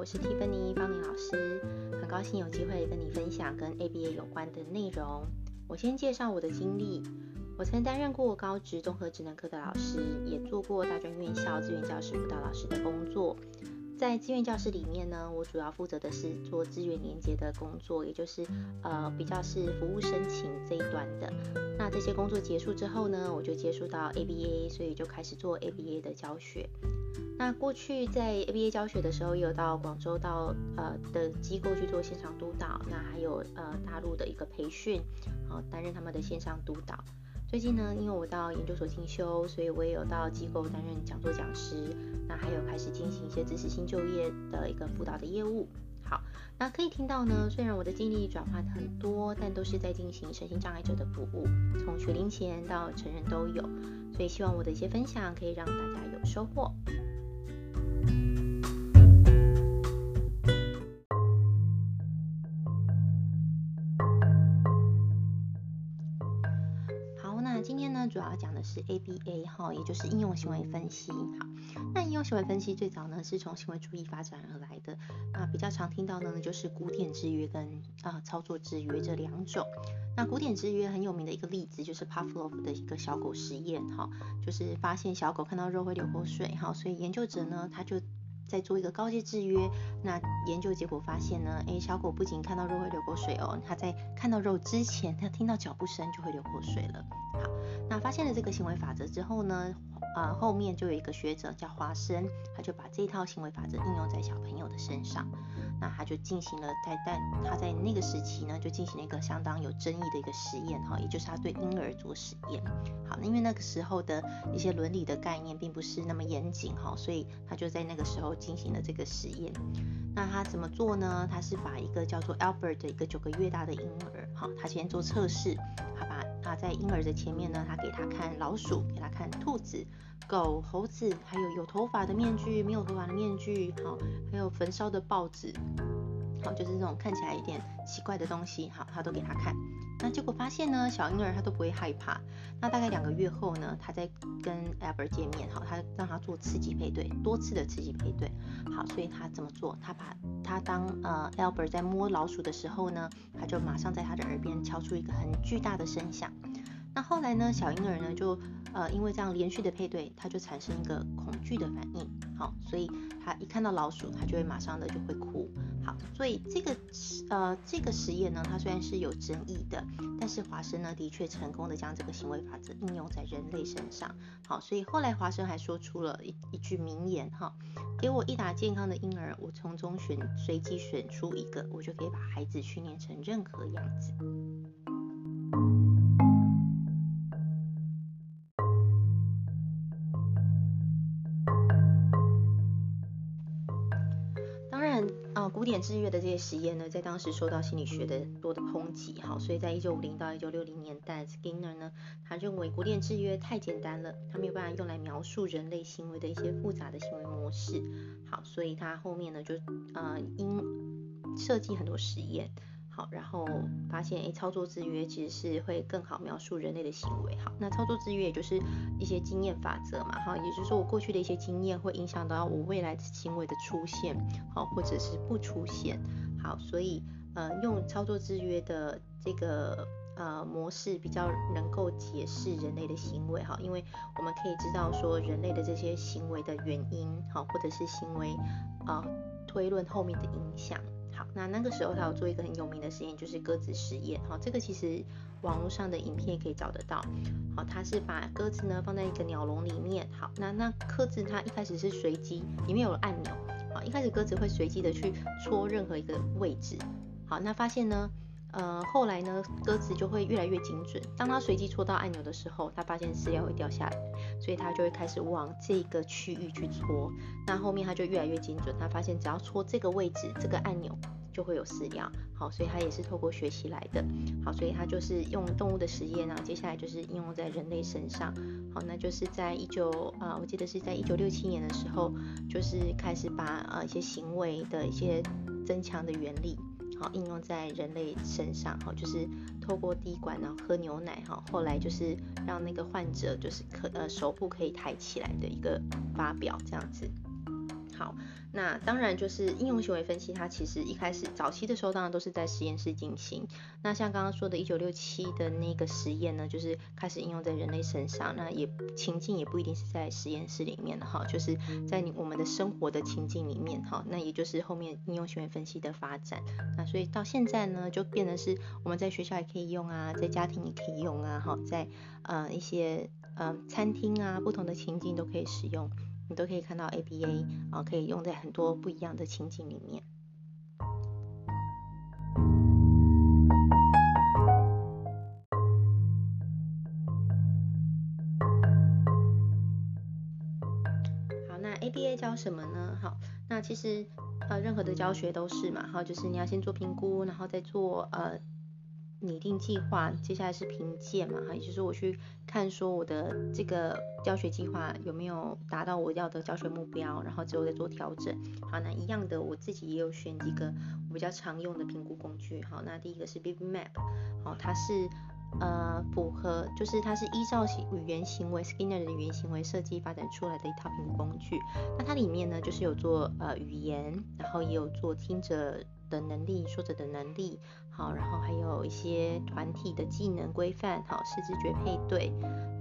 我是 Tiffany 芳玲老师，很高兴有机会跟你分享跟 ABA 有关的内容。我先介绍我的经历，我曾担任过高职综合职能科的老师，也做过大专院校资源教师辅导老师的工作。在资源教室里面呢，我主要负责的是做资源连接的工作，也就是呃比较是服务申请这一端的。那这些工作结束之后呢，我就接触到 ABA，所以就开始做 ABA 的教学。那过去在 ABA 教学的时候，也有到广州到呃的机构去做线上督导，那还有呃大陆的一个培训，好担任他们的线上督导。最近呢，因为我到研究所进修，所以我也有到机构担任讲座讲师。那还有开始进行一些知识性就业的一个辅导的业务。好，那可以听到呢，虽然我的经历转换很多，但都是在进行身心障碍者的服务，从学龄前到成人都有。所以希望我的一些分享可以让大家有收获。是 ABA 哈，也就是应用行为分析。好，那应用行为分析最早呢是从行为主义发展而来的。那比较常听到的呢就是古典制约跟啊、操作制约这两种。那古典制约很有名的一个例子就是 Pavlov 的一个小狗实验哈，就是发现小狗看到肉会流口水哈，所以研究者呢他就在做一个高阶制约。那研究结果发现呢，诶，小狗不仅看到肉会流口水哦，它在看到肉之前，它听到脚步声就会流口水了。好。那发现了这个行为法则之后呢，呃，后面就有一个学者叫华生，他就把这套行为法则应用在小朋友的身上。那他就进行了在但他在那个时期呢，就进行了一个相当有争议的一个实验哈，也就是他对婴儿做实验。好，那因为那个时候的一些伦理的概念并不是那么严谨哈，所以他就在那个时候进行了这个实验。那他怎么做呢？他是把一个叫做 Albert 的一个九个月大的婴儿，好，他先做测试，他把他在婴儿的前面呢，他给他看老鼠，给他看兔子、狗、猴子，还有有头发的面具、没有头发的面具，好，还有焚烧的报纸。好，就是这种看起来有点奇怪的东西，好，他都给他看。那结果发现呢，小婴儿他都不会害怕。那大概两个月后呢，他在跟 Albert 见面，好，他让他做刺激配对，多次的刺激配对。好，所以他怎么做？他把他当呃 Albert 在摸老鼠的时候呢，他就马上在他的耳边敲出一个很巨大的声响。那后来呢，小婴儿呢就呃因为这样连续的配对，他就产生一个恐惧的反应。好，所以他一看到老鼠，他就会马上的就会哭。所以这个呃这个实验呢，它虽然是有争议的，但是华生呢的确成功的将这个行为法则应用在人类身上。好，所以后来华生还说出了一一句名言哈，给我一打健康的婴儿，我从中选随机选出一个，我就可以把孩子训练成任何样子。典制约的这些实验呢，在当时受到心理学的多的抨击，哈，所以在一九五零到一九六零年代，Skinner 呢，他认为古典制约太简单了，他没有办法用来描述人类行为的一些复杂的行为模式，好，所以他后面呢就呃因设计很多实验。然后发现，诶，操作制约其实是会更好描述人类的行为。好，那操作制约也就是一些经验法则嘛，哈，也就是说我过去的一些经验会影响到我未来行为的出现，好，或者是不出现。好，所以呃，用操作制约的这个呃模式比较能够解释人类的行为，哈，因为我们可以知道说人类的这些行为的原因，好，或者是行为啊、推论后面的影响。那那个时候他有做一个很有名的实验，就是鸽子实验。好，这个其实网络上的影片也可以找得到。好，他是把鸽子呢放在一个鸟笼里面。好，那那鸽子它一开始是随机，里面有按钮。好，一开始鸽子会随机的去戳任何一个位置。好，那发现呢，呃，后来呢，鸽子就会越来越精准。当它随机戳到按钮的时候，它发现饲料会掉下来，所以它就会开始往这个区域去戳。那后面它就越来越精准，它发现只要戳这个位置，这个按钮。就会有饲料，好，所以它也是透过学习来的，好，所以它就是用动物的实验然后，接下来就是应用在人类身上，好，那就是在一九啊，我记得是在一九六七年的时候，就是开始把呃一些行为的一些增强的原理，好，应用在人类身上，好，就是透过滴管然后喝牛奶，哈，后来就是让那个患者就是可呃手部可以抬起来的一个发表这样子。好，那当然就是应用行为分析，它其实一开始早期的时候，当然都是在实验室进行。那像刚刚说的1967的那个实验呢，就是开始应用在人类身上，那也情境也不一定是在实验室里面的哈，就是在你我们的生活的情境里面哈，那也就是后面应用行为分析的发展。那所以到现在呢，就变得是我们在学校也可以用啊，在家庭也可以用啊，哈，在呃一些呃餐厅啊，不同的情境都可以使用。你都可以看到 ABA 啊，可以用在很多不一样的情景里面。好，那 ABA 教什么呢？好，那其实呃任何的教学都是嘛，好，就是你要先做评估，然后再做呃。拟定计划，接下来是评鉴嘛，哈，也就是我去看说我的这个教学计划有没有达到我要的教学目标，然后之后再做调整。好，那一样的，我自己也有选几个我比较常用的评估工具。好，那第一个是 Birdmap，好，它是呃符合，就是它是依照语言行为 Skinner 的语言行为设计发展出来的一套评估工具。那它里面呢，就是有做呃语言，然后也有做听者的能力，说者的能力。好，然后还有一些团体的技能规范，好，视知觉配对，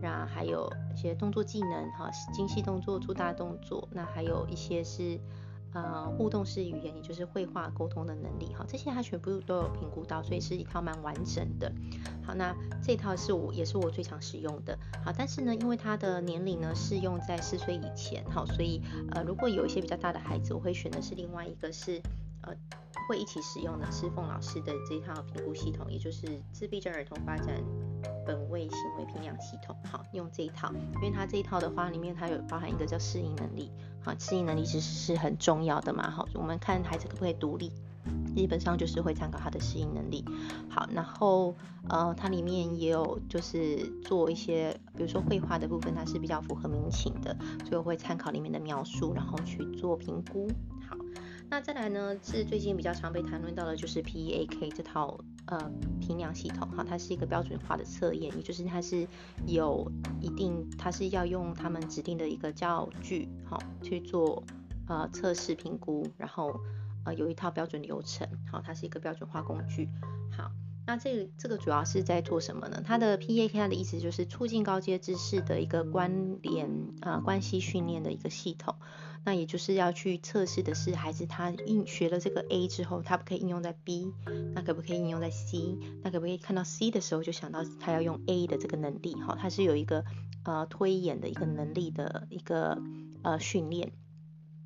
然后还有一些动作技能，哈，精细动作、粗大动作，那还有一些是呃互动式语言，也就是绘画沟通的能力，哈，这些它全部都有评估到，所以是一套蛮完整的。好，那这套是我也是我最常使用的，好，但是呢，因为它的年龄呢适用在四岁以前，好，所以呃如果有一些比较大的孩子，我会选的是另外一个是呃。会一起使用的是凤老师的这套评估系统，也就是自闭症儿童发展本位行为评量系统。好，用这一套，因为它这一套的话，里面它有包含一个叫适应能力。好，适应能力其实是很重要的嘛。好，我们看孩子可不可以独立，基本上就是会参考他的适应能力。好，然后呃，它里面也有就是做一些，比如说绘画的部分，它是比较符合民情的，所以我会参考里面的描述，然后去做评估。那再来呢，是最近比较常被谈论到的，就是 PEAK 这套呃评量系统哈，它是一个标准化的测验，也就是它是有一定，它是要用他们指定的一个教具好去做呃测试评估，然后呃有一套标准流程，好，它是一个标准化工具，那这个这个主要是在做什么呢？它的 P A K 它的意思就是促进高阶知识的一个关联啊、关系训练的一个系统。那也就是要去测试的是孩子他应学了这个 A 之后，他不可以应用在 B，那可不可以应用在 C？那可不可以看到 C 的时候就想到他要用 A 的这个能力？哈，它是有一个呃推演的一个能力的一个呃训练。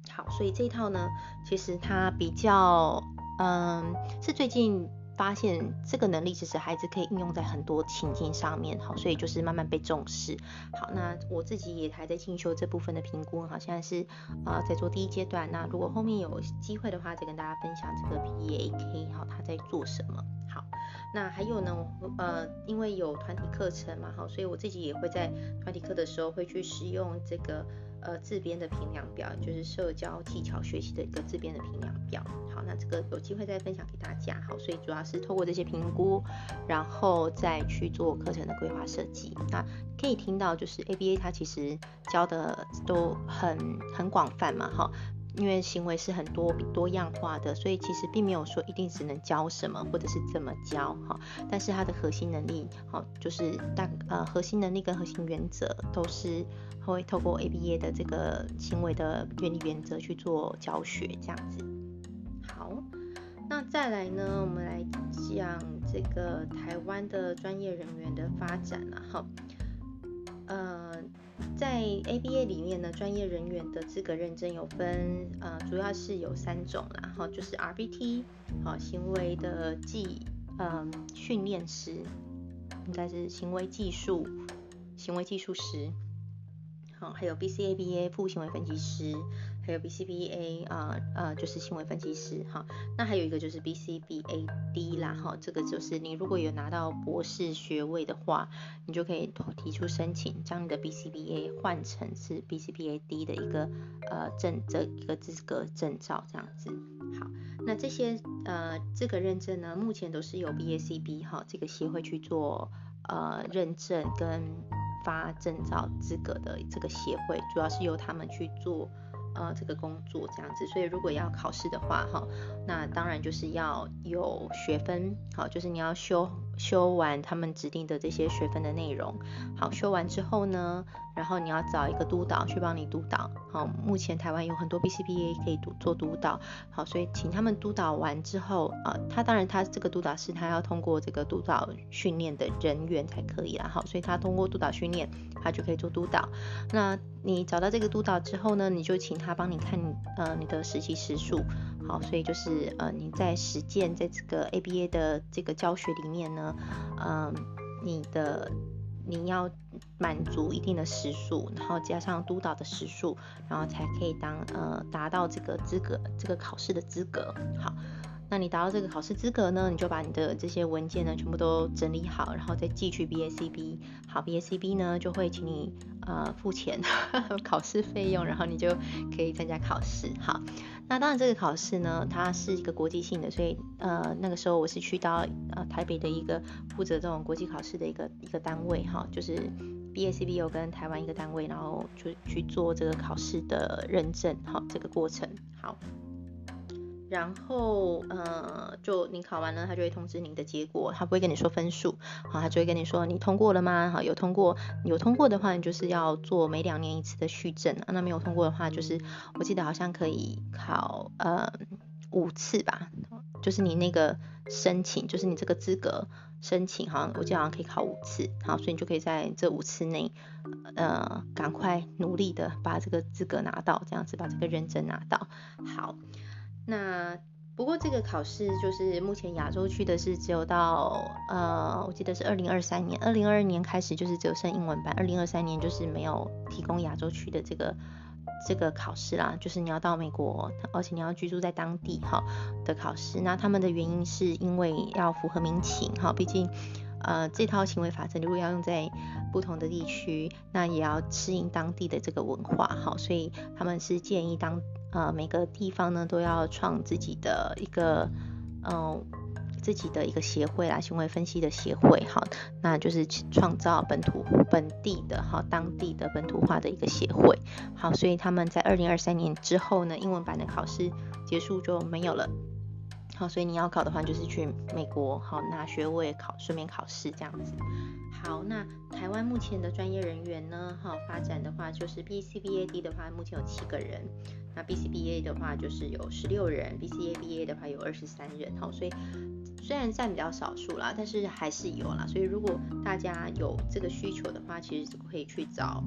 好，所以这一套呢，其实它比较嗯、是最近。发现这个能力其实孩子可以应用在很多情境上面，好，所以就是慢慢被重视。好，那我自己也还在进修这部分的评估，好，现在是啊、呃、在做第一阶段。那如果后面有机会的话，再跟大家分享这个 PEAK，好，他在做什么。好，那还有呢，呃，因为有团体课程嘛，好，所以我自己也会在团体课的时候会去使用这个。呃，自编的评量表就是社交技巧学习的一个自编的评量表。好，那这个有机会再分享给大家。好，所以主要是透过这些评估，然后再去做课程的规划设计。那可以听到，就是 ABA 它其实教的都很很广泛嘛，哈。因为行为是很多多样化的，所以其实并没有说一定只能教什么或者是怎么教哈。但是它的核心能力，好，就是大呃核心能力跟核心原则都是会透过 ABA 的这个行为的原理原则去做教学这样子。好，那再来呢，我们来讲这个台湾的专业人员的发展了哈。呃，在 ABA 里面呢，专业人员的资格认证有分，呃，主要是有三种啦，哈，就是 RBT，好，行为的技，嗯，训练师，应该是行为技术，行为技术师，好，还有 BCABA 副行为分析师。还有 BCBA 啊呃就是行为分析师哈，那还有一个就是 BCBAD 啦哈，这个就是你如果有拿到博士学位的话，你就可以提出申请，将你的 BCBA 换成是 BCBAD 的一个呃证这一个资格证照这样子。好，那这些呃资格认证呢，目前都是由 BACB 哈这个协会去做呃认证跟发证照资格的这个协会，主要是由他们去做。呃这个工作这样子，所以如果要考试的话哈，那当然就是要有学分，好，就是你要修修完他们指定的这些学分的内容，好，修完之后呢，然后你要找一个督导去帮你督导，好，目前台湾有很多 BCBA 可以督做督导，好，所以请他们督导完之后啊，他当然他这个督导师他要通过这个督导训练的人员才可以啦，好，所以他通过督导训练，他就可以做督导，那。你找到这个督导之后呢，你就请他帮你看呃你的实习时数，好，所以就是呃你在实践在这个 ABA 的这个教学里面呢，嗯、你的你要满足一定的时数，然后加上督导的时数，然后才可以当呃达到这个资格这个考试的资格，好。那你达到这个考试资格呢，你就把你的这些文件呢全部都整理好，然后再寄去 BACB。好，BACB 呢就会请你呃付钱呵呵 考试费用，然后你就可以参加考试。好，那当然这个考试呢，它是一个国际性的，所以呃那个时候我是去到呃台北的一个负责这种国际考试的一个一个单位哈，就是 BACB 有跟台湾一个单位，然后就去做这个考试的认证，好，这个过程好。然后，呃，就你考完了，他就会通知你的结果，他不会跟你说分数，好，他就会跟你说你通过了吗？好，有通过，有通过的话，你就是要做每两年一次的续证，那没有通过的话，就是我记得好像可以考呃五次吧，就是你那个申请，就是你这个资格申请，好像我记得好像可以考五次，好，所以你就可以在这五次内，呃，赶快努力的把这个资格拿到，这样子把这个认证拿到，好。那不过这个考试就是目前亚洲区的是只有到呃，我记得是二零二三年，二零二二年开始就是只有剩英文版，二零二三年就是没有提供亚洲区的这个这个考试啦，就是你要到美国，而且你要居住在当地哈的考试。那他们的原因是因为要符合民情哈，毕竟呃这套行为法则如果要用在不同的地区，那也要适应当地的这个文化哈，所以他们是建议当。呃，每个地方呢都要创自己的一个，嗯、呃，自己的一个协会啦，行为分析的协会，哈，那就是创造本土本地的，哈，当地的本土化的一个协会，好，所以他们在二零二三年之后呢，英文版的考试结束就没有了，好，所以你要考的话就是去美国，好，拿学位考，顺便考试这样子。好，那台湾目前的专业人员呢？哈，发展的话就是 BCBAD 的话，目前有七个人。那 BCBA 的话就是有十六人，BCABA 的话有二十三人。好，所以虽然占比较少数啦，但是还是有啦。所以如果大家有这个需求的话，其实可以去找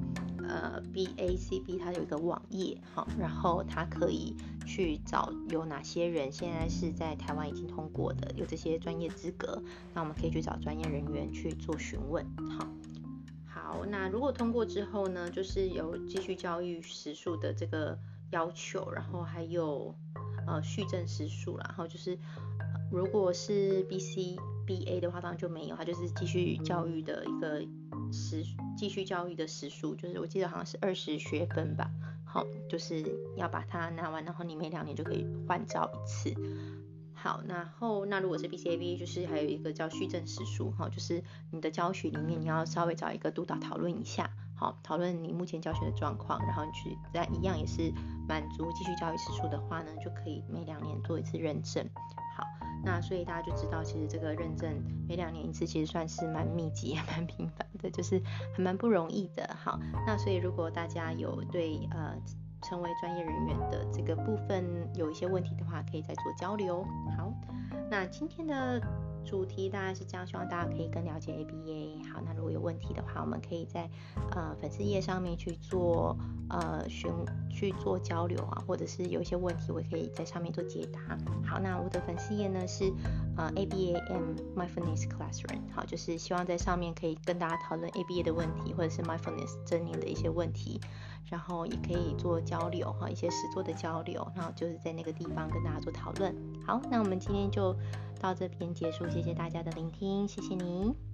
呃 BACB，它有一个网页，好，然后它可以去找有哪些人现在是在台湾已经通过的，有这些专业资格，那我们可以去找专业人员去做询问。好，好，那如果通过之后呢，就是有继续教育时数的这个。要求，然后还有呃续证时数，然后就是如果是 BCBA 的话，当然就没有，它就是继续教育的一个时继续教育的时数，就是我记得好像是二十学分吧，好，就是要把它拿完，然后你每两年就可以换照一次。好，然后那如果是 BCAB，就是还有一个叫续证时数，哈，就是你的教学里面你要稍微找一个督导讨论一下。好，讨论你目前教学的状况，然后你去再一样也是满足继续教育次数的话呢，就可以每两年做一次认证。好，那所以大家就知道，其实这个认证每两年一次，其实算是蛮密集也蛮频繁的，就是还蛮不容易的。好，那所以如果大家有对呃成为专业人员的这个部分有一些问题的话，可以再做交流。好，那今天的。主题大概是这样，希望大家可以更了解 ABA。好，那如果有问题的话，我们可以在呃粉丝页上面去做呃询去做交流啊，或者是有一些问题，我可以在上面做解答。好，那我的粉丝页呢是呃 ABAM mindfulness Classroom。好，就是希望在上面可以跟大家讨论 ABA 的问题，或者是 Mindfulness 正念的一些问题，然后也可以做交流哈，一些实作的交流，然后就是在那个地方跟大家做讨论。好，那我们今天就。到这边结束，谢谢大家的聆听，谢谢你。